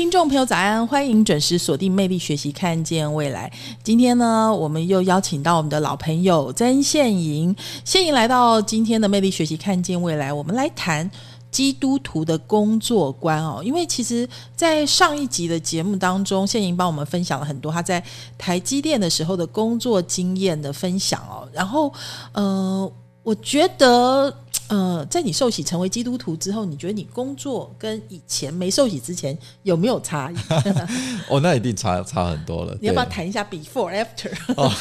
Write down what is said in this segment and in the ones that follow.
听众朋友早安，欢迎准时锁定《魅力学习，看见未来》。今天呢，我们又邀请到我们的老朋友曾宪莹，宪莹来到今天的《魅力学习，看见未来》，我们来谈。基督徒的工作观哦，因为其实，在上一集的节目当中，宪莹帮我们分享了很多他在台积电的时候的工作经验的分享哦，然后，呃，我觉得。呃，在你受洗成为基督徒之后，你觉得你工作跟以前没受洗之前有没有差异？哦，那一定差差很多了。你要不要谈一下 before after？哦，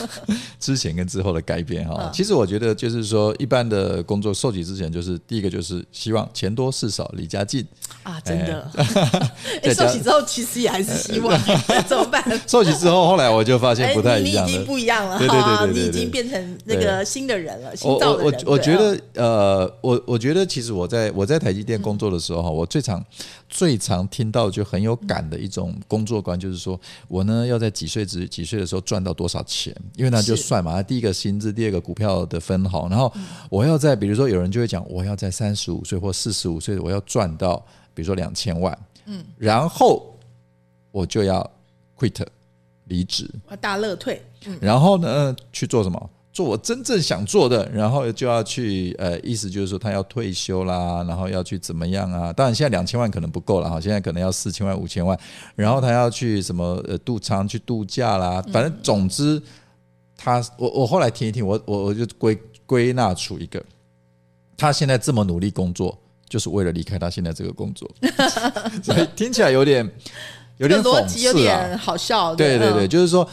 之前跟之后的改变哈。其实我觉得就是说，一般的工作受洗之前，就是第一个就是希望钱多事少离家近啊，真的。受洗之后其实也还是希望，怎么办？受洗之后，后来我就发现不太一样了，已经不一样了。对对对对，你已经变成那个新的人了，新造的人。我我觉得呃。我我觉得其实我在我在台积电工作的时候哈，我最常最常听到就很有感的一种工作观，就是说我呢要在几岁几几岁的时候赚到多少钱，因为那就算嘛，第一个薪资，第二个股票的分红，然后我要在比如说有人就会讲，我要在三十五岁或四十五岁，我要赚到比如说两千万，嗯，然后我就要 quit 离职，大乐退，然后呢去做什么？做我真正想做的，然后就要去呃，意思就是说他要退休啦，然后要去怎么样啊？当然现在两千万可能不够了哈，现在可能要四千万、五千万，然后他要去什么呃度长去度假啦，反正总之他我我后来听一听，我我我就归归纳出一个，他现在这么努力工作，就是为了离开他现在这个工作，所以听起来有点有点逻辑有点好笑。对对对，就是说，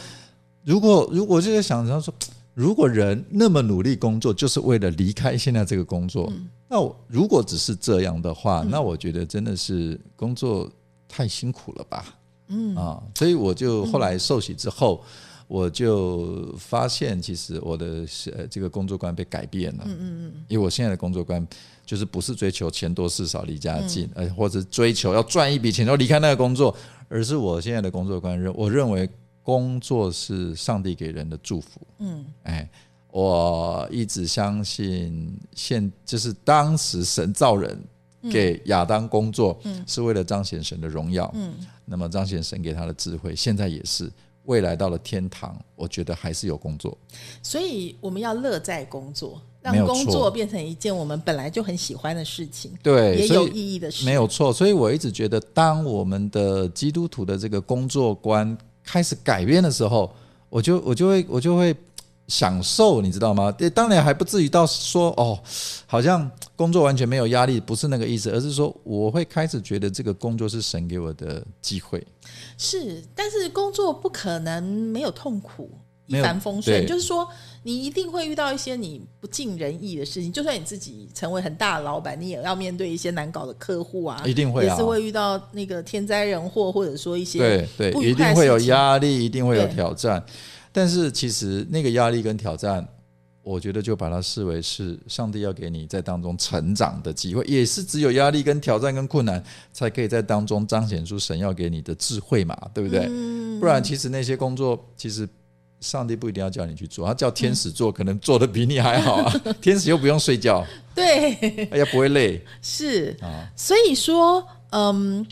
如果如果就在想着说。如果人那么努力工作，就是为了离开现在这个工作，那我如果只是这样的话，那我觉得真的是工作太辛苦了吧？嗯啊，所以我就后来受洗之后，我就发现其实我的呃这个工作观被改变了。嗯嗯嗯，因为我现在的工作观就是不是追求钱多事少离家近，呃或者追求要赚一笔钱要离开那个工作，而是我现在的工作观认我认为。工作是上帝给人的祝福。嗯，哎，我一直相信，现就是当时神造人给亚当工作，是为了彰显神的荣耀。嗯，那么彰显神给他的智慧，现在也是。未来到了天堂，我觉得还是有工作。所以我们要乐在工作，让工作变成一件我们本来就很喜欢的事情。对，也有意义的事。没有错。所以我一直觉得，当我们的基督徒的这个工作观。开始改变的时候，我就我就会我就会享受，你知道吗？当然还不至于到说哦，好像工作完全没有压力，不是那个意思，而是说我会开始觉得这个工作是神给我的机会。是，但是工作不可能没有痛苦。一帆风顺，就是说，你一定会遇到一些你不尽人意的事情。就算你自己成为很大的老板，你也要面对一些难搞的客户啊，一定会也是会遇到那个天灾人祸，或者说一些对对，一定会有压力，一定会有挑战。但是其实那个压力跟挑战，我觉得就把它视为是上帝要给你在当中成长的机会，也是只有压力跟挑战跟困难，才可以在当中彰显出神要给你的智慧嘛，对不对？不然其实那些工作其实。上帝不一定要叫你去做，他叫天使做，可能做的比你还好啊。天使又不用睡觉，对，哎呀，不会累。是啊，所以说，嗯，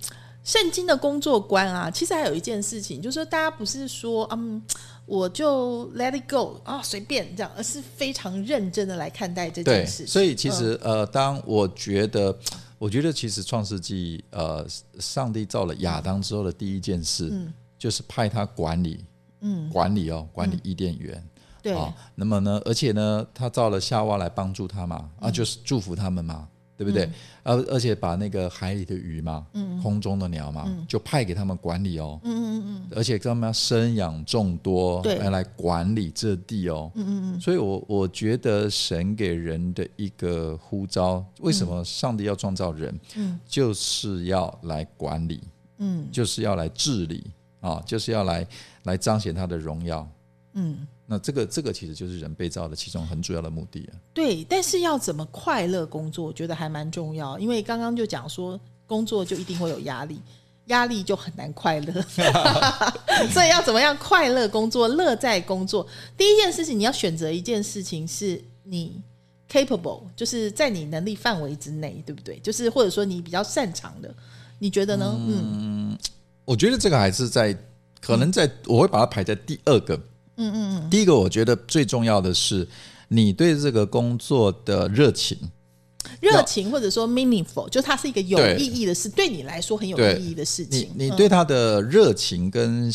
圣经的工作观啊，其实还有一件事情，就是说，大家不是说，嗯，我就 let it go 啊，随便这样，而是非常认真的来看待这件事。所以，其实呃，当我觉得，我觉得其实创世纪呃，上帝造了亚当之后的第一件事，嗯就是派他管理。嗯，管理哦，管理伊甸园，对。啊，那么呢，而且呢，他造了夏娃来帮助他嘛，啊，就是祝福他们嘛，对不对？而而且把那个海里的鱼嘛，嗯，空中的鸟嘛，就派给他们管理哦，嗯嗯嗯，而且他们要生养众多，对，来管理这地哦，嗯嗯嗯，所以我我觉得神给人的一个呼召，为什么上帝要创造人？嗯，就是要来管理，嗯，就是要来治理。啊，就是要来来彰显他的荣耀，嗯，那这个这个其实就是人被造的其中很主要的目的啊。对，但是要怎么快乐工作，我觉得还蛮重要。因为刚刚就讲说，工作就一定会有压力，压力就很难快乐。所以要怎么样快乐工作，乐在工作？第一件事情，你要选择一件事情是你 capable，就是在你能力范围之内，对不对？就是或者说你比较擅长的，你觉得呢？嗯，我觉得这个还是在可能在我会把它排在第二个。嗯嗯嗯。第一个，我觉得最重要的是你对这个工作的热情。热情或者说 meaningful，就它是一个有意义的事，对你来说很有意义的事情。你你对它的热情跟，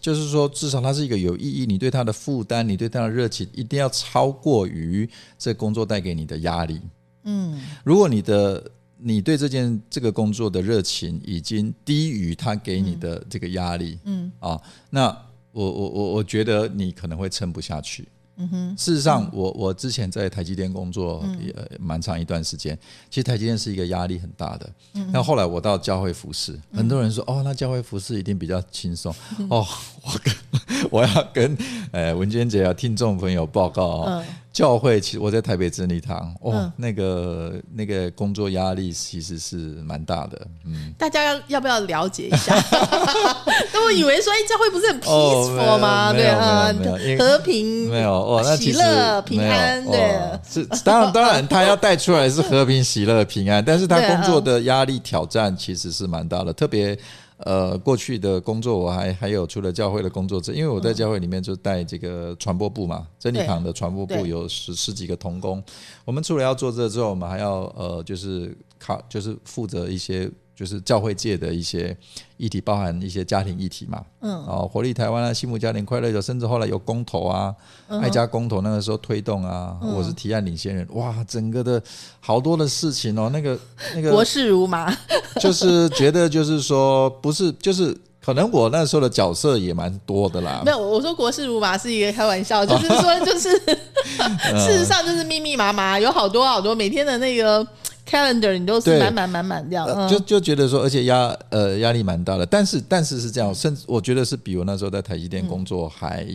就是说至少它是一个有意义。你对它的负担，你对它的热情一定要超过于这工作带给你的压力。嗯，如果你的你对这件这个工作的热情已经低于他给你的这个压力，嗯啊，那我我我我觉得你可能会撑不下去。嗯哼事实上，我我之前在台积电工作也蛮长一段时间。其实台积电是一个压力很大的。那后来我到教会服饰，很多人说：“哦，那教会服饰一定比较轻松。” 哦，我跟 我要跟呃文娟姐啊听众朋友报告啊。教会其实我在台北真理堂，哦，那个那个工作压力其实是蛮大的，嗯，大家要要不要了解一下？都以为说，哎，教会不是很 peaceful 吗？对啊，和平没有哦，那喜乐平安对，是当然当然，他要带出来是和平喜乐平安，但是他 工作的压力挑战其实是蛮大的，特别。呃，过去的工作我还还有除了教会的工作之，因为我在教会里面就带这个传播部嘛，真理堂的传播部有十十几个童工。我们除了要做这之后，我们还要呃，就是考，就是负责一些。就是教会界的一些议题，包含一些家庭议题嘛，嗯，哦，活力台湾啊，幸福家庭快乐，甚至后来有公投啊，爱家公投那个时候推动啊，我是提案领先人，哇，整个的好多的事情哦，那个那个国事如麻，就是觉得就是说不是，就是可能我那时候的角色也蛮多的啦。没有，我说国事如麻是一个开玩笑，就是说就是 事实上就是密密麻麻，有好多好多每天的那个。Calendar 你都是满满满满这样，就就觉得说，而且压呃压力蛮大的，但是但是是这样，甚至我觉得是比我那时候在台积电工作还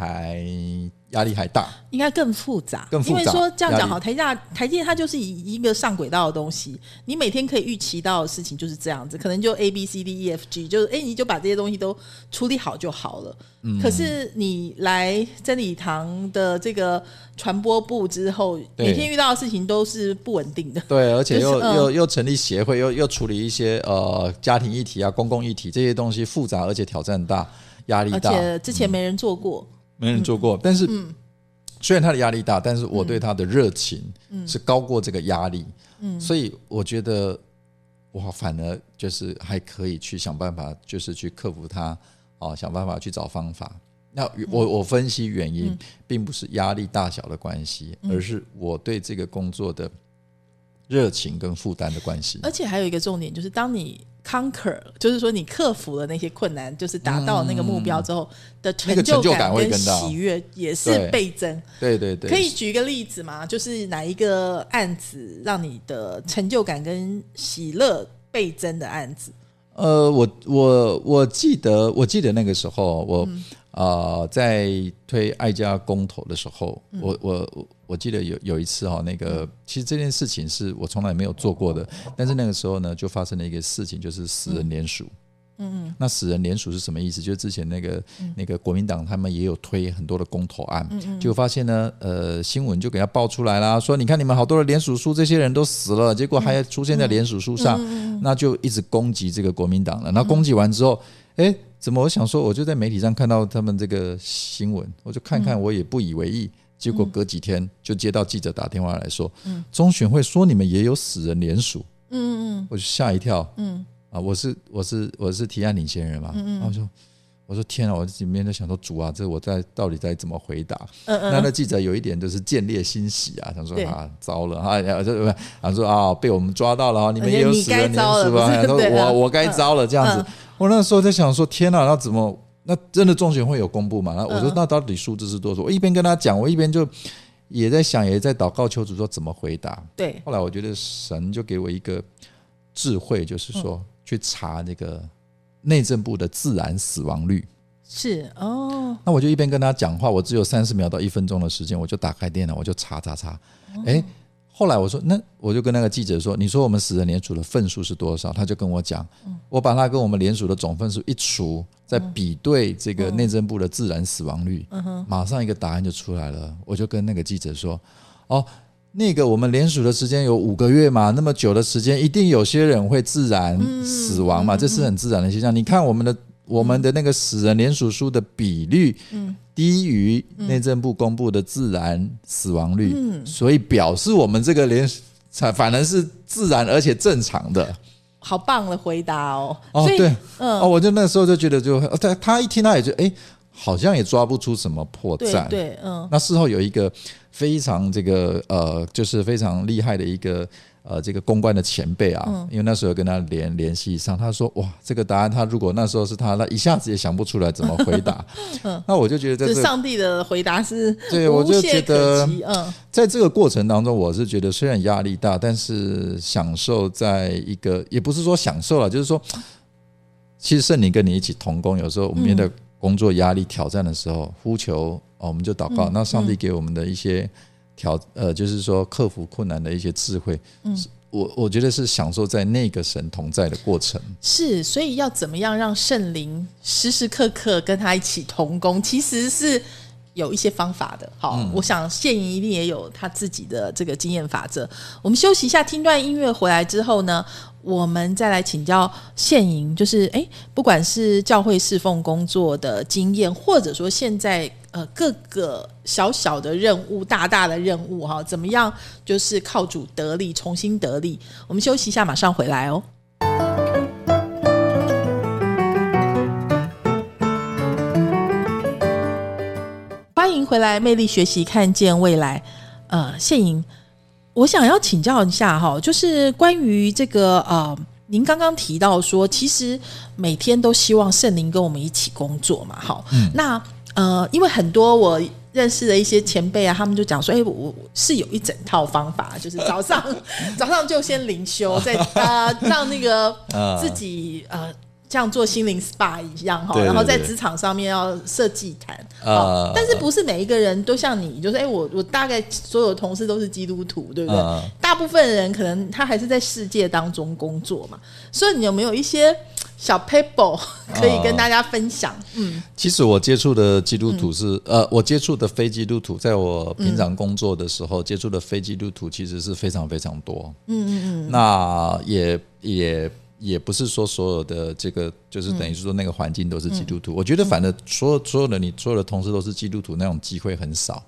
还。压力还大，应该更复杂。更复杂，因为说这样讲好，台下台阶它就是一个上轨道的东西，你每天可以预期到的事情就是这样子，可能就 A B C D E F G，就是哎，你就把这些东西都处理好就好了。嗯。可是你来真理堂的这个传播部之后，每天遇到的事情都是不稳定的。对，而且又又又成立协会，又又处理一些呃家庭议题啊、公共议题这些东西，复杂而且挑战大，压力大。而且之前没人做过。没人做过，但是虽然他的压力大，但是我对他的热情是高过这个压力，所以我觉得我反而就是还可以去想办法，就是去克服它，哦，想办法去找方法。那我我分析原因，并不是压力大小的关系，而是我对这个工作的热情跟负担的关系。而且还有一个重点，就是当你。Conquer 就是说你克服了那些困难，就是达到那个目标之后的成就感跟喜悦也是倍增。对对对，可以举一个例子吗？就是哪一个案子让你的成就感跟喜乐倍增的案子？呃，我我我记得我记得那个时候我。啊，在推爱家公投的时候，我我我记得有有一次哈，那个其实这件事情是我从来没有做过的，但是那个时候呢，就发生了一个事情，就是死人联署。嗯嗯，那死人联署是什么意思？就是之前那个那个国民党他们也有推很多的公投案，结果发现呢，呃，新闻就给他爆出来啦，说你看你们好多的联署书，这些人都死了，结果还出现在联署书上，那就一直攻击这个国民党了。那攻击完之后，哎。怎么？我想说，我就在媒体上看到他们这个新闻，我就看看，我也不以为意。结果隔几天就接到记者打电话来说，中选会说你们也有死人联署，嗯嗯嗯，我就吓一跳，嗯。啊，我是我是我是提案领先人嘛，然后说我说天啊，我里面在想说主啊，这我在到底在怎么回答？嗯嗯，那那记者有一点就是见猎欣喜啊，想说啊糟了啊，就不是他说啊被我们抓到了啊，你们也有死人联署啊，他说 我我该糟了这样子。我那时候在想说，天啊，那怎么那真的中选会有公布嘛？那我说那到底数字是多少？我一边跟他讲，我一边就也在想，也在祷告求主说怎么回答。对，后来我觉得神就给我一个智慧，就是说去查那个内政部的自然死亡率。是哦，那我就一边跟他讲话，我只有三十秒到一分钟的时间，我就打开电脑，我就查查查。哎，后来我说，那我就跟那个记者说，你说我们死人联署的份数是多少？他就跟我讲，我把他跟我们联署的总份数一除，再比对这个内政部的自然死亡率，马上一个答案就出来了。我就跟那个记者说，哦。那个我们联署的时间有五个月嘛，那么久的时间，一定有些人会自然死亡嘛，这是很自然的现象。你看我们的我们的那个死人联署书的比率，低于内政部公布的自然死亡率，所以表示我们这个连反反而是自然而且正常的。好棒的回答哦！哦，对，嗯，哦，我就那时候就觉得，就他他一听他也就哎。好像也抓不出什么破绽。对，嗯。那事后有一个非常这个呃，就是非常厉害的一个呃，这个公关的前辈啊，因为那时候跟他联联系上，他说哇，这个答案他如果那时候是他，那一下子也想不出来怎么回答。嗯。那我就觉得，这上帝的回答是对，我就觉得，嗯，在这个过程当中，我是觉得虽然压力大，但是享受在一个，也不是说享受了，就是说，其实圣灵跟你一起同工，有时候我们面对。工作压力挑战的时候，呼求哦，我们就祷告。那上帝给我们的一些挑呃，就是说克服困难的一些智慧，嗯，我我觉得是享受在那个神同在的过程。是，所以要怎么样让圣灵时时刻刻跟他一起同工，其实是有一些方法的。好，我想现营一定也有他自己的这个经验法则。我们休息一下，听段音乐回来之后呢？我们再来请教现营，就是诶，不管是教会侍奉工作的经验，或者说现在呃各个小小的任务、大大的任务哈，怎么样就是靠主得力，重新得力。我们休息一下，马上回来哦。欢迎回来，魅力学习，看见未来。呃，谢莹。我想要请教一下哈，就是关于这个呃，您刚刚提到说，其实每天都希望圣灵跟我们一起工作嘛，好，那呃，因为很多我认识的一些前辈啊，他们就讲说，哎，我是有一整套方法，就是早上 早上就先灵修，再呃让那个 自己呃。像做心灵 SPA 一样哈，然后在职场上面要设祭坛啊，但是不是每一个人都像你，就是哎，我我大概所有同事都是基督徒，对不对？大部分人可能他还是在世界当中工作嘛，所以你有没有一些小 paper 可以跟大家分享？嗯，其实我接触的基督徒是呃，我接触的非基督徒，在我平常工作的时候接触的非基督徒其实是非常非常多。嗯嗯嗯，那也也。也不是说所有的这个就是等于是说那个环境都是基督徒，我觉得反正所有所有的你所有的同事都是基督徒那种机会很少。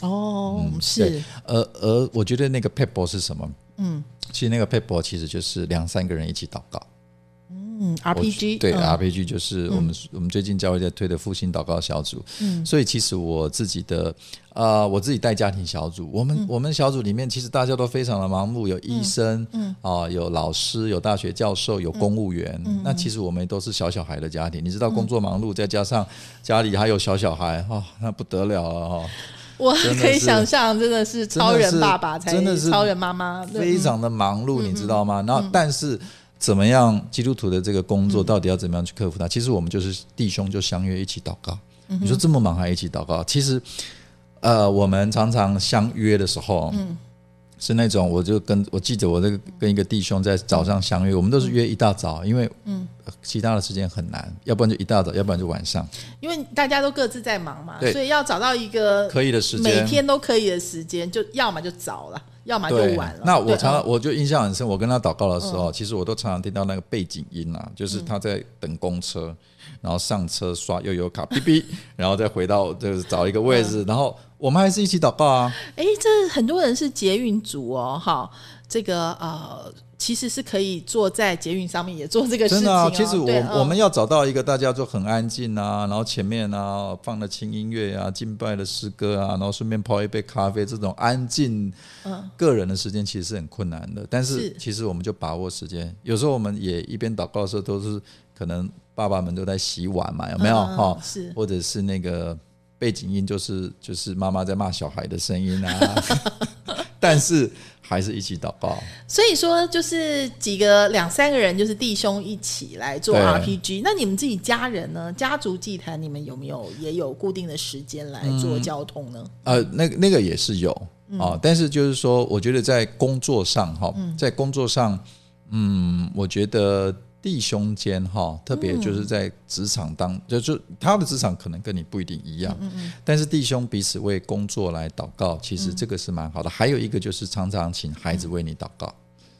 哦，是。而而我觉得那个 people 是什么？嗯，其实那个 people 其实就是两三个人一起祷告。嗯，RPG 对 RPG 就是我们我们最近教会在推的复兴祷告小组。嗯，所以其实我自己的呃，我自己带家庭小组，我们我们小组里面其实大家都非常的忙碌，有医生，嗯啊，有老师，有大学教授，有公务员。那其实我们都是小小孩的家庭，你知道工作忙碌，再加上家里还有小小孩，哦，那不得了了 哈。我可以想象，真的是超人爸爸，真的是超人妈妈，非常的忙碌，你知道吗？然后但是。怎么样？基督徒的这个工作到底要怎么样去克服它？其实我们就是弟兄就相约一起祷告。你说这么忙还一起祷告？其实，呃，我们常常相约的时候，嗯，是那种我就跟我记得我这个跟一个弟兄在早上相约，我们都是约一大早，因为嗯，其他的时间很难，要不然就一大早，要不然就晚上。因为大家都各自在忙嘛，所以要找到一个可以的时间，每天都可以的时间，就要么就早了。要么就晚了。那我常常我就印象很深，我跟他祷告的时候，其实我都常常听到那个背景音啊，就是他在等公车，然后上车刷悠游卡，哔哔，然后再回到就是找一个位置，然后我们还是一起祷告啊。哎，这很多人是捷运族哦，哈，这个呃。其实是可以坐在捷运上面也做这个事情真的啊。其实我我们要找到一个大家就很安静啊，然后前面啊放了轻音乐啊、敬拜的诗歌啊，然后顺便泡一杯咖啡，这种安静个人的时间其实是很困难的。但是其实我们就把握时间，有时候我们也一边祷告的时候，都是可能爸爸们都在洗碗嘛，有没有哈？是，或者是那个背景音就是就是妈妈在骂小孩的声音啊。但是还是一起祷告。所以说，就是几个两三个人，就是弟兄一起来做 RPG。那你们自己家人呢？家族祭坛，你们有没有也有固定的时间来做交通呢？呃，那个那个也是有啊、但是就是说，我觉得在工作上哈，在工作上，嗯，我觉得弟兄间哈，特别就是在职场当，就就他的职场可能跟你不一定一样，但是弟兄彼此为工作来祷告，其实这个是蛮好的。还有一个就是常常请孩子为你祷告。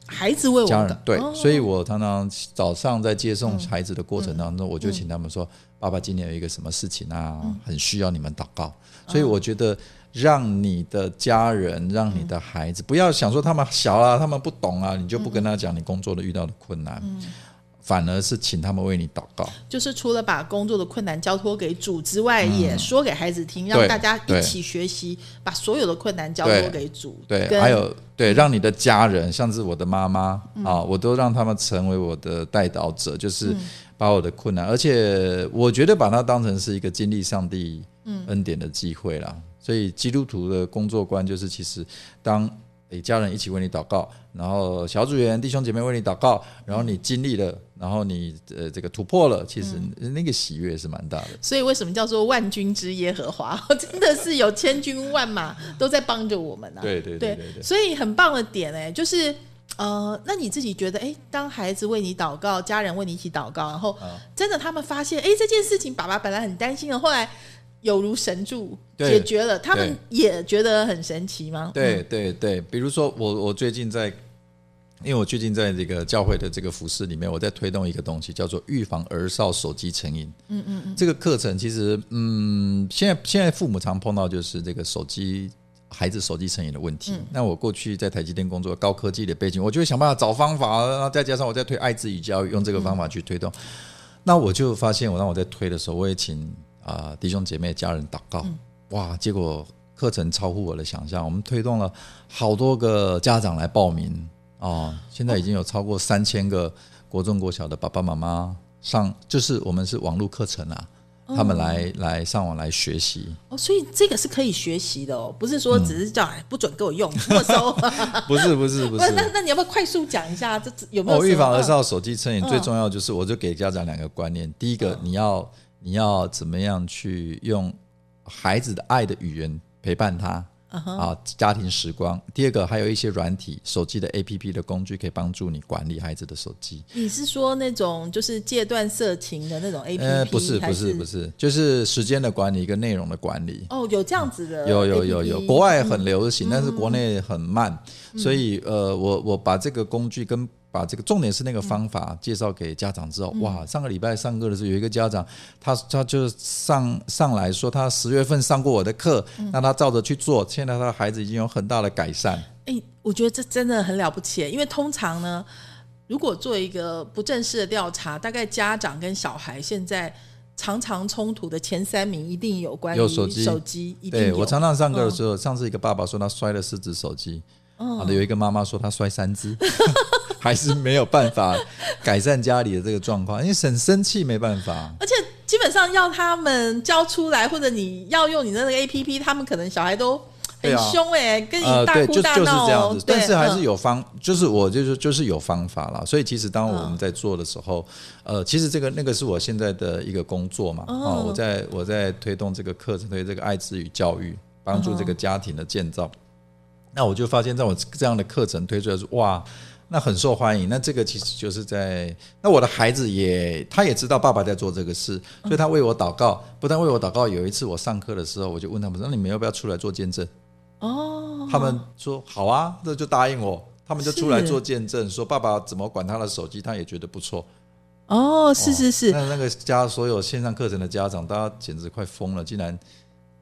孩子为我家人对，哦。所以我常常早上在接送孩子的过程当中，我就请他们说：“爸爸今天有一个什么事情啊，很需要你们祷告。”所以我觉得，让你的家人、让你的孩子，不要想说他们小啊，他们不懂啊，你就不跟他讲你工作的遇到的困难，反而是请他们为你祷告。就是除了把工作的困难交托给主之外，也说给孩子听，让大家一起学习，把所有的困难交托给主。对，跟还有对，让你的家人，像是我的妈妈、啊，我都让他们成为我的带导者，就是把我的困难，而且我觉得把它当成是一个经历上帝恩典的机会啦。所以基督徒的工作观就是，其实当诶家人一起为你祷告，然后小组员弟兄姐妹为你祷告，然后你经历了，然后你呃这个突破了，其实那个喜悦是蛮大的。所以为什么叫做万军之耶和华？真的是有千军万马都在帮着我们啊！对对对对对所以很棒的点哎、就是呃，那你自己觉得哎、当孩子为你祷告，家人为你一起祷告，然后啊真的他们发现哎、这件事情爸爸本来很担心的，后来有如神助对解决了，他们也觉得很神奇吗？对对对，比如说我我最近在，因为我最近在这个教会的这个服饰里面，我在推动一个东西，叫做预防儿少手机成瘾。嗯嗯嗯，这个课程其实嗯，现在现在父母常碰到就是这个手机。孩子手机成瘾的问题，那我过去在台积电工作，高科技的背景，我就会想办法找方法，然后再加上我在推爱之语教育，用这个方法去推动。那我就发现，我当我在推的时候，我也请啊、弟兄姐妹、家人祷告，哇，结果课程超乎我的想象，我们推动了好多个家长来报名哦，现在已经有超过三千个国中国小的爸爸妈妈上，就是我们是网络课程啊，他们来来上网来学习，哦，所以这个是可以学习的哦，不是嗯。说只是叫、哎不准给我用没收。不是不是不是，那那你要不要快速讲一下这这有没有哦，什么？预防儿嗯少手机成瘾嗯。最重要就是，我就给家长两个观念：第一个，你要你要怎么样去用孩子的爱的语言陪伴他。嗯啊，家庭时光。第二个，还有一些软体、手机的 APP 的工具，可以帮助你管理孩子的手机。你是说那种就是戒断色情的那种 A P P？呃，不是，不是，不是，就是时间的管理跟内容的管理。哦，有这样子的有有有有，国外很流行，但是国内很慢，所以呃，我我把这个工具跟把这个重点是那个方法介绍给家长之后，哇，上个礼拜上课的时候，有一个家长，他他就上上来说，他十月份上过我的课，那他照着去做，现在他的孩子已经有很大的改善。哎、我觉得这真的很了不起，因为通常呢，如果做一个不正式的调查，大概家长跟小孩现在常常冲突的前三名一定有关于有手机。手机一定有。对我常常上课的时候，上次一个爸爸说他摔了四只手机，好的，有一个妈妈说她摔三只，还是没有办法改善家里的这个状况，因为很生气没办法。而且基本上要他们交出来，或者你要用你的那个 A P P，他们可能小孩都很凶哎、跟你大哭就就是大闹哦。这样子，但是还是嗯有方，就是我就是就是有方法啦。所以其实当我们在做的时候，呃，其实这个那个是我现在的一个工作嘛，哦，我在我在推动这个课程，推这个爱之与教育，帮助这个家庭的建造。那我就发现，在我这样的课程推出来说，哇，那很受欢迎。那这个其实就是在，那我的孩子也他也知道爸爸在做这个事，所以他为我祷告。不但为我祷告，有一次我上课的时候，我就问他们说：“那你们要不要出来做见证？”哦，他们说好啊，这就答应我。他们就出来做见证，说爸爸怎么管他的手机，他也觉得不错。哦，是是是，那那个家所有线上课程的家长，大家简直快疯了，竟然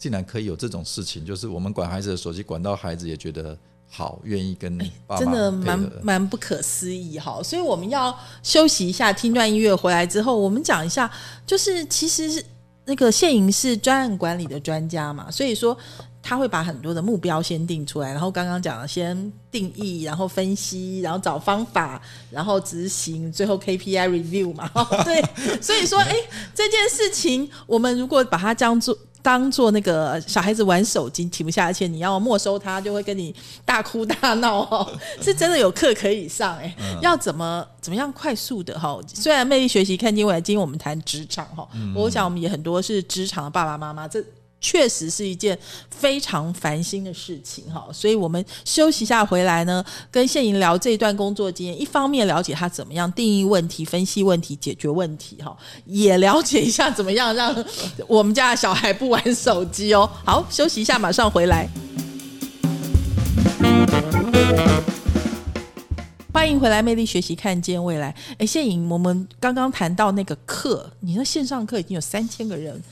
竟然可以有这种事情，就是我们管孩子的手机，管到孩子也觉得好，愿意跟爸妈真的配蛮合。蛮不可思议哈，所以我们要休息一下，听段音乐回来之后，我们讲一下，就是其实是那个谢莹是专案管理的专家嘛，所以说他会把很多的目标先定出来，然后刚刚讲了先定义，然后分析，然后找方法，然后执行，最后 KPI review 嘛。对，所以说，哎，这件事情我们如果把它当做当做那个小孩子玩手机停不下，而且你要没收他，就会跟你大哭大闹哦，是真的有课可以上哎，要怎么怎么样快速的哈？虽然魅力学习看见未来，今天我们谈职场哈，我想我们也很多是职场的爸爸妈妈这。确实是一件非常烦心的事情哈，所以我们休息一下回来呢，跟谢莹聊这一段工作经验，一方面了解他怎么样定义问题、分析问题、解决问题哈，也了解一下怎么样让我们家的小孩不玩手机哦。好，休息一下，马上回来。欢迎回来，魅力学习，看见未来。哎，谢颖，我们刚刚谈到那个课，你那线上课已经有三千个人。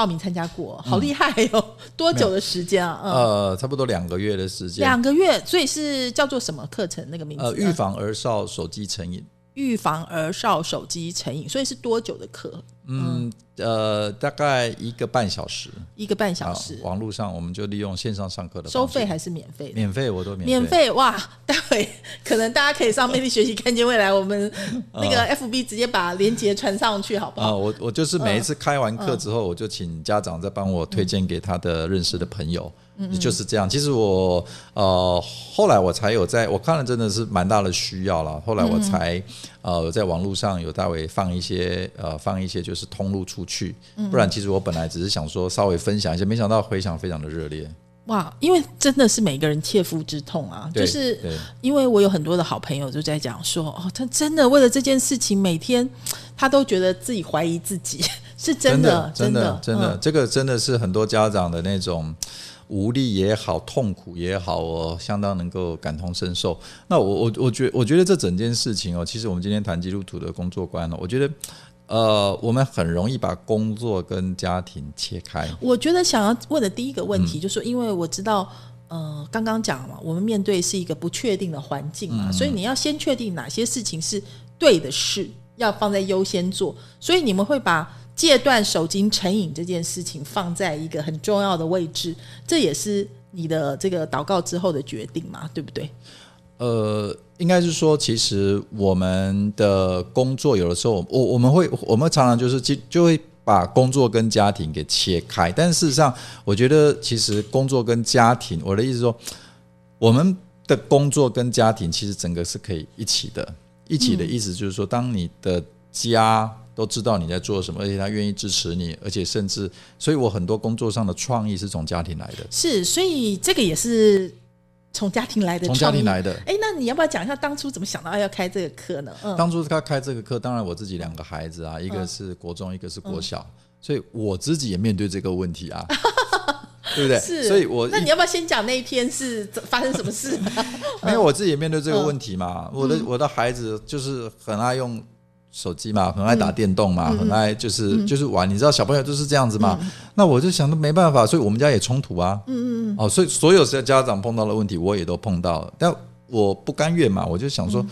报名参加过，好厉害哟！多久的时间啊？呃，差不多两个月的时间。两个月，所以是叫做什么课程？那个名字？呃，预防儿少手机成瘾。预防儿少手机成瘾，所以是多久的课？嗯。呃，大概一个半小时，一个半小时。网络上我们就利用线上上课的，收费还是免费？免费，我都免。免费哇！待会可能大家可以上魅力学习，看见未来。我们 那个 FB 直接把链接传上去，好不好？啊，我我就是每一次开完课之后，我就请家长再帮我推荐给他的认识的朋友。就是这样。其实我呃，后来我才有在，我看了真的是蛮大的需要了。后来我才呃，在网络上有大为放一些呃，放一些就是通路出去。不然其实我本来只是想说稍微分享一下，没想到回响非常的热烈。哇，因为真的是每个人切肤之痛啊！就是因为我有很多的好朋友就在讲说，哦，他真的为了这件事情，每天他都觉得自己怀疑自己，是真的，真的，真的，这个真的是很多家长的那种。无力也好，痛苦也好，哦相当能够感同身受。那我我我觉我觉得这整件事情哦，其实我们今天谈基督徒的工作观呢，我觉得呃，我们很容易把工作跟家庭切开。我觉得想要问的第一个问题就是，因为我知道呃，刚刚讲嘛，我们面对是一个不确定的环境嘛，所以你要先确定哪些事情是对的事，要放在优先做。所以你们会把。戒断手机成瘾这件事情放在一个很重要的位置，这也是你的这个祷告之后的决定嘛，对不对？呃，应该是说，其实我们的工作有的时候，我我们会我们常常就是就就会把工作跟家庭给切开，但事实上，我觉得其实工作跟家庭，我的意思说，我们的工作跟家庭其实整个是可以一起的，一起的意思就是说，当你的家。都知道你在做什么，而且他愿意支持你，而且甚至，所以我很多工作上的创意是从家庭来的。是，所以这个也是从家庭来的。从家庭来的。哎，那你要不要讲一下当初怎么想到要开这个课呢？嗯，当初他开这个课，当然我自己两个孩子啊，一个是国中，一个是国小，所以我自己也面对这个问题啊，对不对？是，所以我那你要不要先讲那一天是发生什么事？没有，我自己也面对这个问题嘛。我的我的孩子就是很爱用。手机嘛，很爱打电动嘛，很爱就是就是玩，你知道小朋友就是这样子嘛。那我就想，都没办法，所以我们家也冲突啊。嗯嗯嗯。哦，所以所有的家长碰到的问题，我也都碰到了，但我不甘愿嘛，我就想说，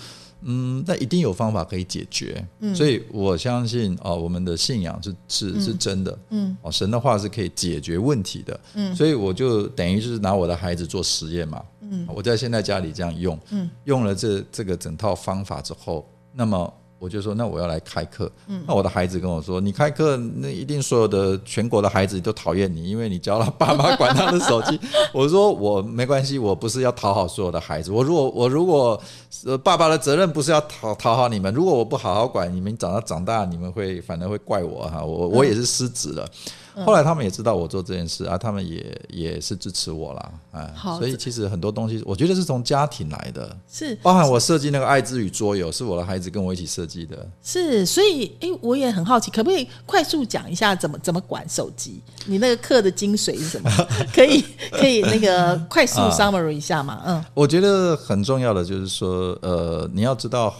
嗯，那一定有方法可以解决。嗯。所以我相信哦，我们的信仰是是是真的。嗯。哦，神的话是可以解决问题的。嗯。所以我就等于就是拿我的孩子做实验嘛。嗯。我在现在家里这样用。嗯。用了这这个整套方法之后，那么。我就说，那我要来开课。那我的孩子跟我说，你开课，那一定所有的全国的孩子都讨厌你，因为你教了爸妈 管他的手机。我说我没关系，我不是要讨好所有的孩子。我如果我如果呃爸爸的责任不是要讨讨好你们，如果我不好好管你们，长到长大你们会反而会怪我哈。我我也是失职了。后来他们也知道我做这件事啊，他们也也是支持我啦。哎，所以其实很多东西，我觉得是从家庭来的，是包含我设计那个爱之语桌游，是我的孩子跟我一起设计的。是，所以哎，我也很好奇，可不可以快速讲一下怎么怎么管手机？你那个课的精髓是什么？可以可以那个快速 summary 一下吗？嗯，我觉得很重要的就是说，呃，你要知道，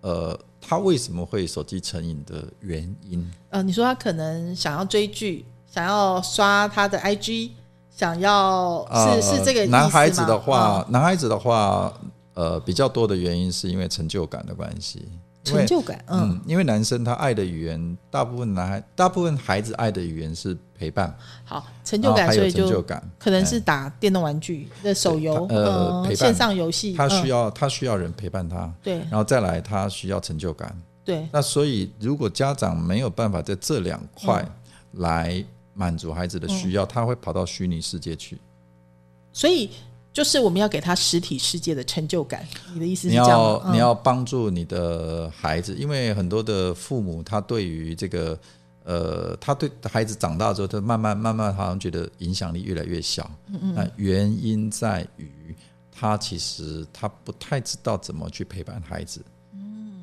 呃，他为什么会手机成瘾的原因。呃，你说他可能想要追剧。想要刷他的 IG，想要是是这个男孩子的话，男孩子的话，呃，比较多的原因是因为成就感的关系。成就感，嗯，嗯，因为男生他爱的语言，大部分男孩，大部分孩子爱的语言是陪伴，好，成就感，所以就成就感，可能是哎。打电动玩具的手游，呃嗯陪伴。线上游戏，他需嗯。要他需要人陪伴他，对。然后再来他需要成就感。对，那所以如果家长没有办法在这两块来满足孩子的需要，他会跑到虚拟世界去。所以就是我们要给他实体世界的成就感。你的意思是你这样吗？嗯要你要帮助你的孩子，因为很多的父母他对于这个呃，他对孩子长大之后，他慢慢慢慢好像觉得影响力越来越小。嗯那原因在于他其实他不太知道怎么去陪伴孩子，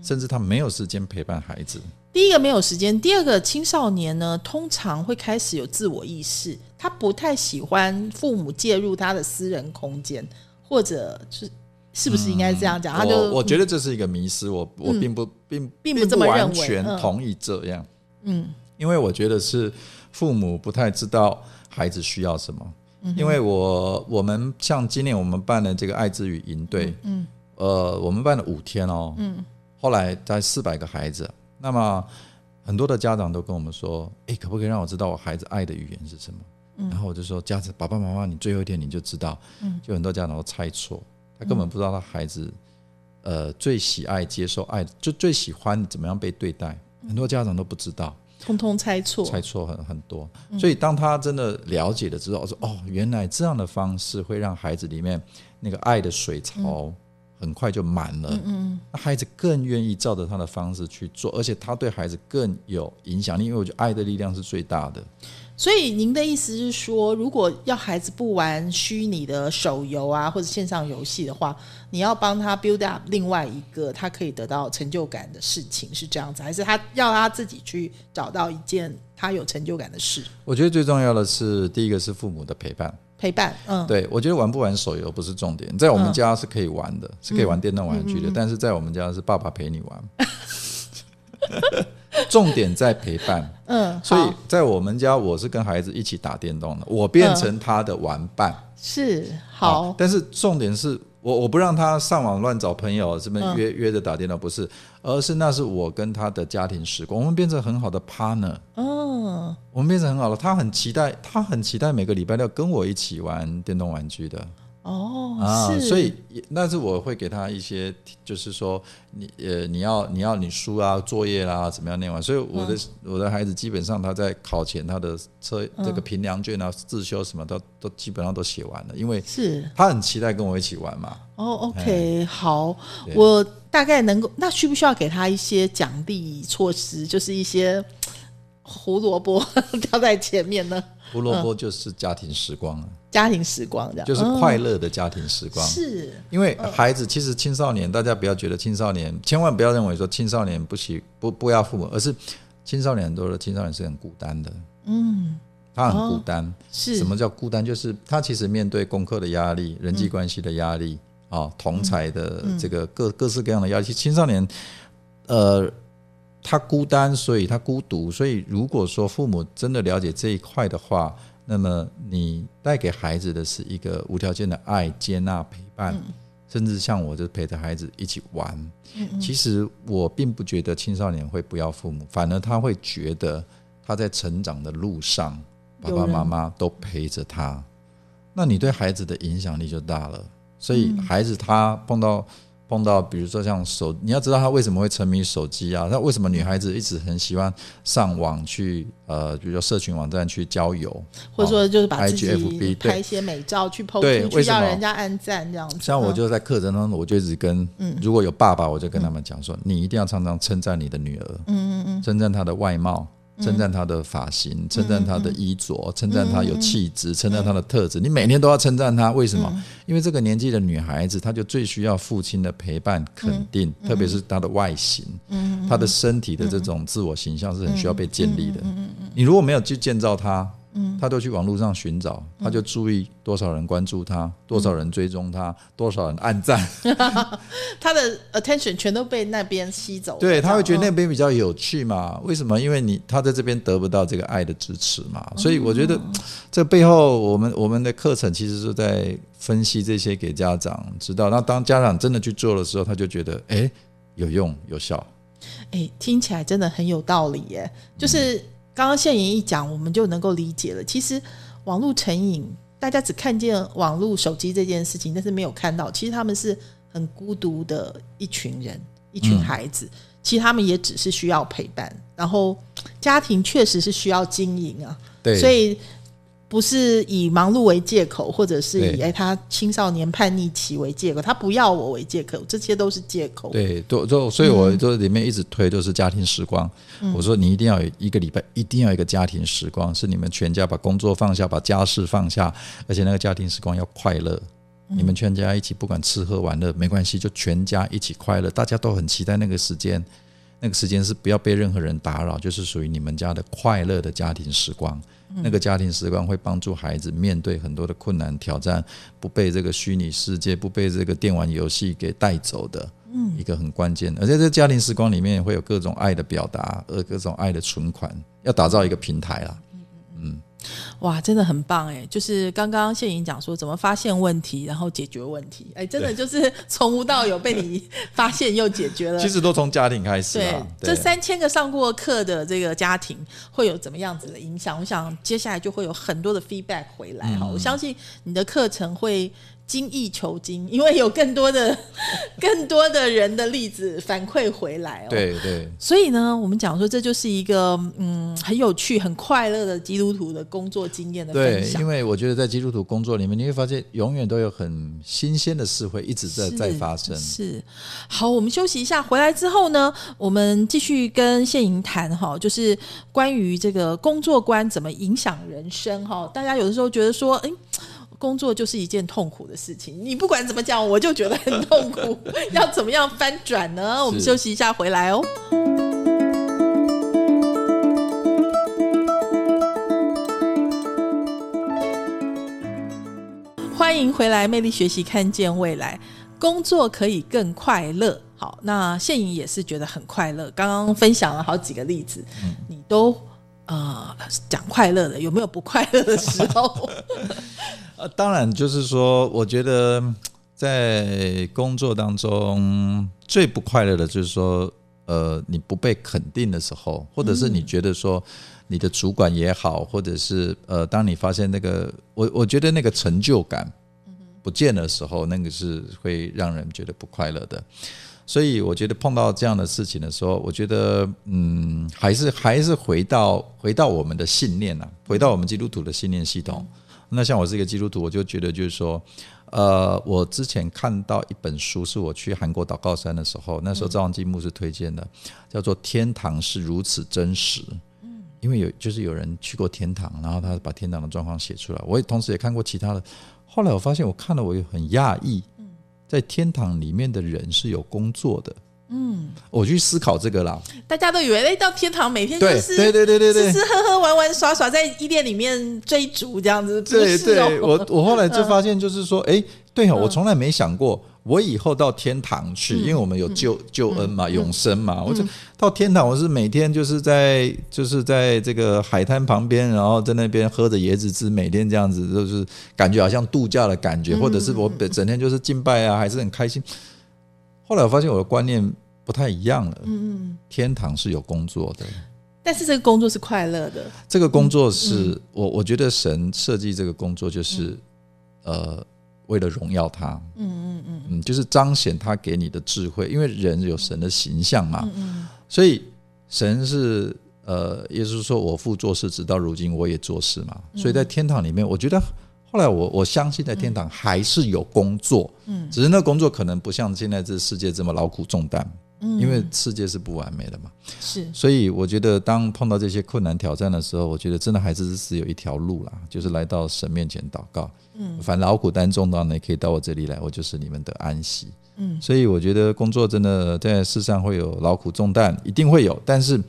甚至他没有时间陪伴孩子。第一个没有时间，第二个青少年呢，通常会开始有自我意识，他不太喜欢父母介入他的私人空间，或者是是不是应该这样讲？他就我我觉得这是一个迷失，我我并不并并不这么认为完全嗯同意这样。嗯。因为我觉得是父母不太知道孩子需要什么。嗯因为我我们像今年我们办的这个爱之语营队，嗯。呃，我们办了五天哦，嗯。后来在四百个孩子，那么很多的家长都跟我们说，诶，可不可以让我知道我孩子爱的语言是什么？然后我就说，家长爸爸妈妈，你最后一天你就知道，嗯。就很多家长都猜错，他根本不知道他孩子，呃，最喜爱接受爱，就最喜欢怎么样被对待，很多家长都不知道。通通猜错，猜错很很多，所以当他真的了解了之后，说哦，原来这样的方式会让孩子里面那个爱的水槽很快就满了，嗯，那孩子更愿意照着他的方式去做，而且他对孩子更有影响力，因为我觉得爱的力量是最大的。所以您的意思是说，如果要孩子不玩虚拟的手游啊或者线上游戏的话，你要帮他 build up 另外一个他可以得到成就感的事情，是这样子，还是他要他自己去找到一件他有成就感的事？我觉得最重要的是，第一个是父母的陪伴。陪伴，嗯，对，我觉得玩不玩手游不是重点，在我们嗯家是可以玩的，是可以玩电动玩具的，但是在我们家是爸爸陪你玩，重点在陪伴。嗯，所以在我们家，我是跟孩子一起打电动的，我变成他的玩伴。是好，但是重点是我我不让他上网乱找朋友，这边嗯约、约着打电脑，不是，而是那是我跟他的家庭时光，我们变成很好的 partner，哦，我们变成很好了。他很期待，他很期待每个礼拜六跟我一起玩电动玩具的。哦，啊，是，所以也但是我会给他一些，就是说你呃你要你要你书啊作业啦怎么样念完，所以我的、我的孩子基本上他在考前他的测这个评量卷啊自修什么都都基本上都写完了，因为是。他很期待跟我一起玩嘛。哦，OK，好，我大概能够，那需不需要给他一些奖励措施，就是一些胡萝卜 掉在前面呢？胡萝卜就是家庭时光啊，家庭时光这样，就是快乐的家庭时光。嗯是因为孩子其实青少年，大家不要觉得青少年，千万不要认为说青少年不喜不不要父母，而是青少年很多的青少年是很孤单的，嗯他很孤单。是什么叫孤单？就是他其实面对功课的压力、人际关系的压力啊、同才的这个各各式各样的压力。其实青少年，呃，他孤单，所以他孤独。所以如果说父母真的了解这一块的话，那么你带给孩子的是一个无条件的爱、接纳、陪伴，甚至像我，就陪着孩子一起玩。其实我并不觉得青少年会不要父母，反而他会觉得他在成长的路上，爸爸妈妈都陪着他，那你对孩子的影响力就大了。所以孩子他碰到碰到，比如说像手，你要知道他为什么会沉迷手机啊？那为什么女孩子一直很喜欢上网去呃，比如说社群网站去交友，或者说就是把自己拍一些美照去 PO 出去，对为什么要人家按赞这样子。嗯像我就在课程当中，我就一直跟，如果有爸爸，我就跟他们讲说，你一定要常常称赞你的女儿，嗯嗯嗯，称赞她的外貌，称赞她的发型，称赞她的衣着，称赞她有气质，称赞她的特质，你每天都要称赞她，为什么？因为这个年纪的女孩子，她就最需要父亲的陪伴、肯定，特别是她的外形，她的身体的这种自我形象是很需要被建立的。你如果没有去建造她，他都去网络上寻找，他就注意多少人关注他，多少人追踪他，多少人按赞，他的 attention 全都被那边吸走了。对他会觉得那边比较有趣嘛？为什么？因为你他在这边得不到这个爱的支持嘛，所以我觉得这背后，我们我们的课程其实是在分析这些给家长知道。那当家长真的去做的时候，他就觉得哎有用有效。哎，听起来真的很有道理耶。就是刚刚谢莹一讲，我们就能够理解了。其实网络成瘾，大家只看见网络手机这件事情，但是没有看到，其实他们是很孤独的一群人，一群孩子。其实他们也只是需要陪伴，然后家庭确实是需要经营啊。对，所以。不是以忙碌为借口，或者是以哎他青少年叛逆期为借口，他不要我为借口，这些都是借口。对，都都，所以我这里面一直推都是家庭时光。我说你一定要有一个礼拜，一定要一个家庭时光，是你们全家把工作放下，把家事放下，而且那个家庭时光要快乐。你们全家一起，不管吃喝玩乐没关系，就全家一起快乐，大家都很期待那个时间。那个时间是不要被任何人打扰，就是属于你们家的快乐的家庭时光。那个家庭时光会帮助孩子面对很多的困难挑战，不被这个虚拟世界、不被这个电玩游戏给带走的，嗯，一个很关键。而且在家庭时光里面会有各种爱的表达，呃，各种爱的存款，要打造一个平台啦。嗯。哇，真的很棒哎！就是刚刚谢颖讲说怎么发现问题，然后解决问题，哎，真的就是从无到有被你发现又解决了。其实都从家庭开始。对，这三千个上过课的这个家庭会有怎么样子的影响？我想接下来就会有很多的 feedback 回来哈。我相信你的课程会。精益求精，因为有更多的、更多的人的例子反馈回来哦。对对。所以呢，我们讲说，这就是一个嗯很有趣、很快乐的基督徒的工作经验的分享。对，因为我觉得在基督徒工作里面，你会发现永远都有很新鲜的事会一直在在发生。是。好，我们休息一下，回来之后呢，我们继续跟谢莹谈哈，就是关于这个工作观怎么影响人生哈。大家有的时候觉得说，哎。工作就是一件痛苦的事情，你不管怎么讲，我就觉得很痛苦。要怎么样翻转呢？我们休息一下，回来哦。欢迎回来，魅力学习，看见未来，工作可以更快乐。好，那现颖也是觉得很快乐。刚刚分享了好几个例子，你都呃讲快乐的，有没有不快乐的时候？呃，当然，就是说，我觉得在工作当中最不快乐的就是说，呃，你不被肯定的时候，或者是你觉得说你的主管也好，或者是呃，当你发现那个，我我觉得那个成就感不见的时候，那个是会让人觉得不快乐的。所以，我觉得碰到这样的事情的时候，我觉得，嗯，还是还是回到回到我们的信念啊，回到我们基督徒的信念系统。那像我是一个基督徒，我就觉得就是说，呃，我之前看到一本书，是我去韩国祷告山的时候，那时候赵王基牧师推荐的，叫做《天堂是如此真实》。嗯，因为有就是有人去过天堂，然后他把天堂的状况写出来。我也同时也看过其他的，后来我发现我看了我也很讶异，在天堂里面的人是有工作的。嗯，我去思考这个啦。大家都以为，哎，到天堂每天就是对对对对对，吃吃喝喝玩玩耍耍，在伊甸里面追逐这样子。对对，我我后来就发现，就是说，哎，对哦，我从来没想过，我以后到天堂去，因为我们有救救恩嘛，永生嘛。我就到天堂，我是每天就是在就是在这个海滩旁边，然后在那边喝着椰子汁，每天这样子，就是感觉好像度假的感觉，或者是我整天就是敬拜啊，还是很开心。后来我发现我的观念不太一样了。嗯嗯，天堂是有工作的，但是这个工作是快乐的。这个工作是我我觉得神设计这个工作就是呃为了荣耀他。嗯嗯嗯嗯，就是彰显他给你的智慧，因为人有神的形象嘛。嗯所以神是呃，也就是说我父做事，直到如今我也做事嘛。所以在天堂里面，我觉得。后来我我相信在天堂还是有工作，嗯，只是那工作可能不像现在这世界这么劳苦重担，嗯，因为世界是不完美的嘛，是，所以我觉得当碰到这些困难挑战的时候，我觉得真的还是只有一条路啦，就是来到神面前祷告，嗯，凡劳苦担重担呢，可以到我这里来，我就是你们的安息，嗯，所以我觉得工作真的在世上会有劳苦重担，一定会有，但是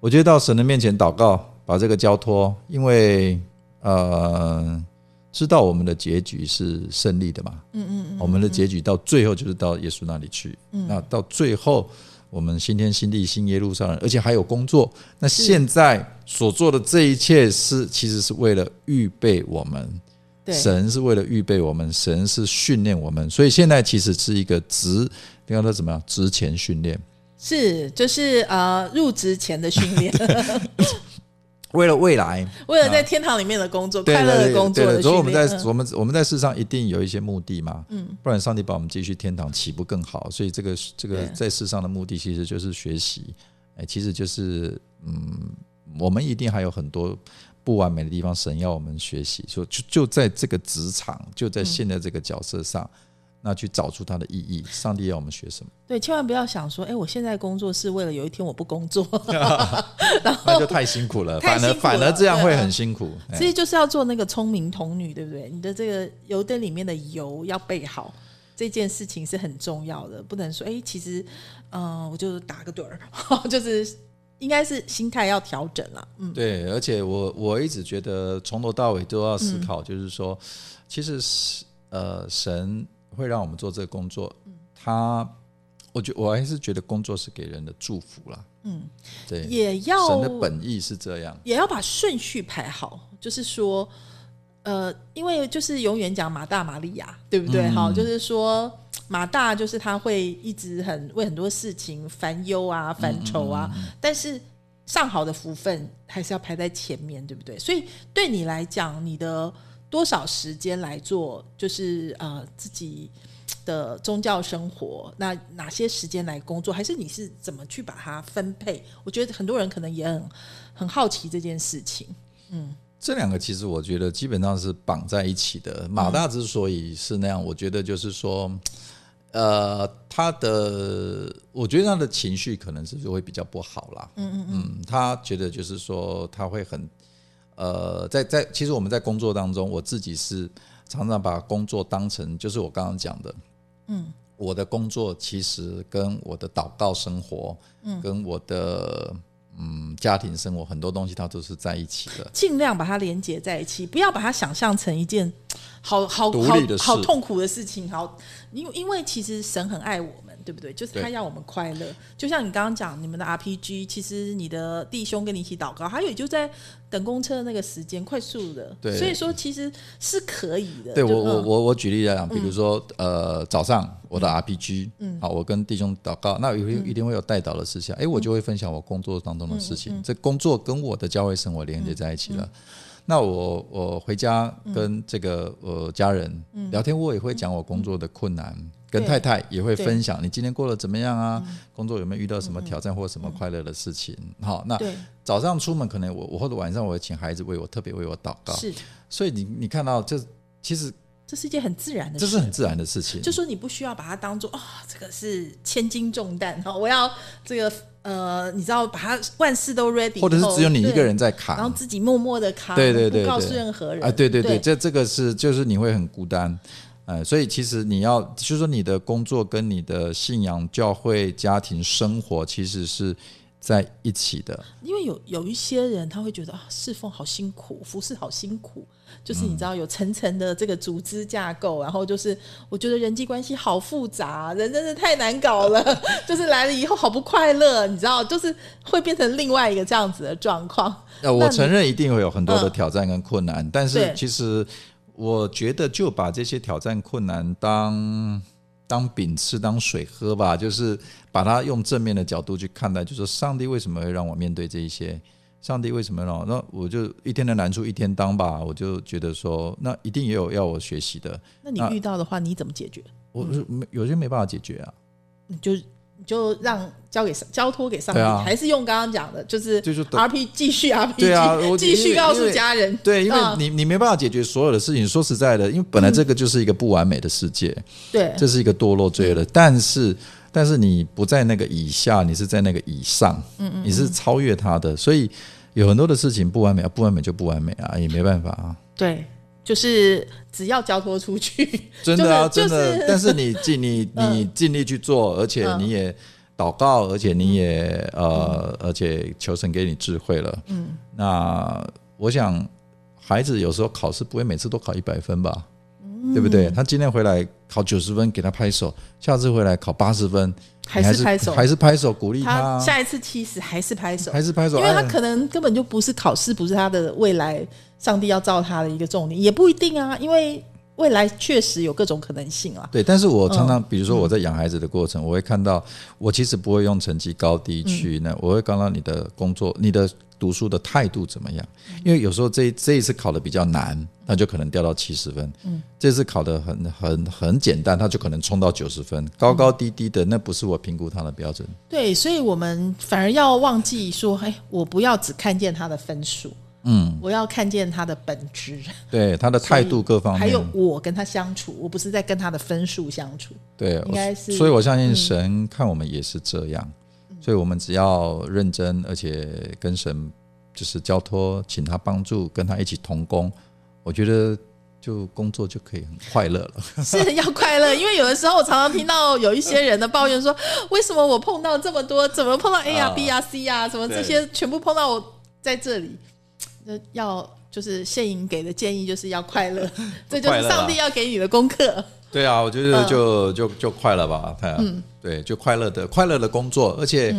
我觉得到神的面前祷告，把这个交托，因为呃。知道我们的结局是胜利的嘛？嗯嗯嗯，我们的结局到最后就是到耶稣那里去。嗯，那到最后我们新天新地新耶路撒冷，而且还有工作。那现在所做的这一切是，其实是为了预备我们。神是为了预备我们，神是训练我们，所以现在其实是一个职，你看他怎么样？职前训练。是就是呃入职前的训练，为了未来，为了在天堂里面的工作，对快乐的工作所以我们在我们我们在世上一定有一些目的嘛，嗯，不然上帝把我们接去天堂岂不更好？所以这个这个在世上的目的其实就是学习，哎，其实就是嗯，我们一定还有很多不完美的地方，神要我们学习，说就就在这个职场，就在现在这个角色上，那去找出它的意义。上帝要我们学什么？对，千万不要想说，哎，我现在工作是为了有一天我不工作，那就太辛苦了，太反而反而这样会很辛苦。哎所以就是要做那个聪明童女，对不对？你的这个油灯里面的油要备好，这件事情是很重要的，不能说哎，其实嗯、呃我就打个盹儿，就是应该是心态要调整了。嗯，对，而且我我一直觉得从头到尾都要思考，就是说，其实是呃，神会让我们做这个工作，他，我觉我还是觉得工作是给人的祝福啦。嗯，对，也要神的本意是这样。也要把顺序排好，就是说，呃，因为就是永远讲马大马利亚，对不对？嗯哈、就是说马大就是他会一直很为很多事情烦忧啊、烦愁啊，但是上好的福分还是要排在前面，对不对？所以对你来讲，你的多少时间来做，就是呃自己。的宗教生活，那哪些时间来工作，还是你是怎么去把它分配？我觉得很多人可能也很很好奇这件事情。这两个其实我觉得基本上是绑在一起的。马大之所以是那样，我觉得就是说，呃，他的，我觉得他的情绪可能是会比较不好啦。嗯嗯嗯，他觉得就是说他会很，呃，在在其实我们在工作当中，我自己是常常把工作当成就是我刚刚讲的，嗯，我的工作其实跟我的祷告生活，嗯，跟我的嗯家庭生活很多东西它都是在一起的。尽量把它连接在一起，不要把它想象成一件好好好好痛苦的事情。好，因为因为其实神很爱我们，对不对？就是他要我们快乐。就像你刚刚讲，你们的 RPG，其实你的弟兄跟你一起祷告，还有也就在等公车的那个时间，快速的。对所以说其实是可以的。就对我我嗯我我举例来讲，比如说呃早上我的 RPG，嗯，好，我跟弟兄祷告，那有一定会有带导的事项，哎，我就会分享我工作当中的事情，这工作跟我的教会生活连接在一起了。那我我回家跟这个呃家人聊天，我也会讲我工作的困难，跟太太也会分享你今天过得怎么样啊？工作有没有遇到什么挑战或什么快乐的事情？好，那早上出门可能我我或者晚上我会请孩子为我特别为我祷告，是，所以你你看到这其实这是一件很自然的事，这是很自然的事情，就说你不需要把它当做啊、这个是千斤重担哈，我要这个呃，你知道把它万事都 ready，或者是只有你一个人在扛。然后。自己默默的扛，对对对不告诉任何人啊，对对对，对。这这个是就是你会很孤单，呃，所以其实你要就是说你的工作跟你的信仰、教会、家庭生活其实是在一起的。因为有有一些人他会觉得啊，侍奉好辛苦，服侍好辛苦，就是你知道有层层的这个组织架构，然后就是我觉得人际关系好复杂，人真的太难搞了，就是来了以后好不快乐，你知道，就是会变成另外一个这样子的状况。那，我承认一定会有很多的嗯挑战跟困难，但是其实我觉得就把这些挑战困难当当饼吃当水喝吧，就是把它用正面的角度去看待，就说上帝为什么会让我面对这一些？上帝为什么让我？那我就一天的难处一天当吧，我就觉得说，那一定也有要我学习的，那你遇到的话，你怎么解决？我有些没办法解决啊，你就你就让交给上交托给上帝，啊。还是用刚刚讲的，就是就是等 RP 继续 RPG，对啊继续告诉家人，对，因为嗯。你你没办法解决所有的事情。说实在的，因为本来这个就是一个不完美的世界，对。这是一个堕落罪恶的，但是但是你不在那个以下，你是在那个以上，嗯嗯，你是超越他的，所以有很多的事情不完美啊，不完美就不完美啊，也没办法啊，对，就是只要交托出去，真的啊，就是真的。就是但是你 尽你你尽力去做，而且你也祷告，而且你也呃，而且求神给你智慧了，嗯，那我想孩子有时候考试不会每次都考一百分吧。对不对？他今天回来考九十分，给他拍手；下次回来考八十分，还是拍手还是拍手鼓励他他，下一次七十还是拍手，还是拍手，因为他哎可能根本就不是考试，不是他的未来，上帝要造他的一个重点，也不一定啊。因为未来确实有各种可能性啊。对，但是我常嗯常，比如说我在养孩子的过程，我会看到，我其实不会用成绩高低去嗯那，我会看到你的工作、你的读书的态度怎么样。因为有时候这这一次考的比较难，那就可能掉到七十分；嗯这次考的很很很简单，他就可能冲到九十分。嗯高高低低的，那不是我评估他的标准。对，所以我们反而要忘记说，哎，我不要只看见他的分数，嗯，我要看见他的本质，对他的态度各方面，还有我跟他相处，我不是在跟他的分数相处。对，应该是嗯所以我相信神看我们也是这样，所以我们只要认真，而且跟神就是交托，请他帮助，跟他一起同工，我觉得就工作就可以很快乐了。是要快乐，因为有的时候我常常听到有一些人的抱怨说，为什么我碰到这么多，怎么碰到 A 啊、啊 B 啊、C 啊，什么这些全部碰到我在这里，呃要就是谢颖给的建议就是要快乐，这就是上帝要给你的功课。对啊，我觉得就、就就快乐吧，对，就快乐的快乐的工作，而且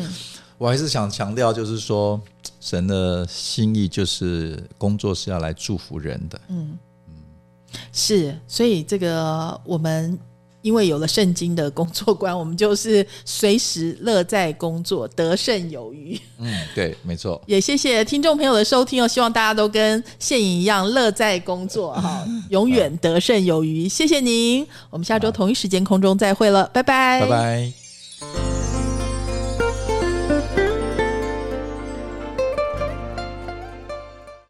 我还是想强调，就是说神的心意就是工作是要来祝福人的，嗯是，所以这个我们因为有了圣经的工作观，我们就是随时乐在工作，得胜有余。嗯，对，没错。也谢谢听众朋友的收听哦，希望大家都跟谢颖一样乐在工作哈，永远得胜有余。谢谢您，我们下周同一时间空中再会了，拜拜，拜拜。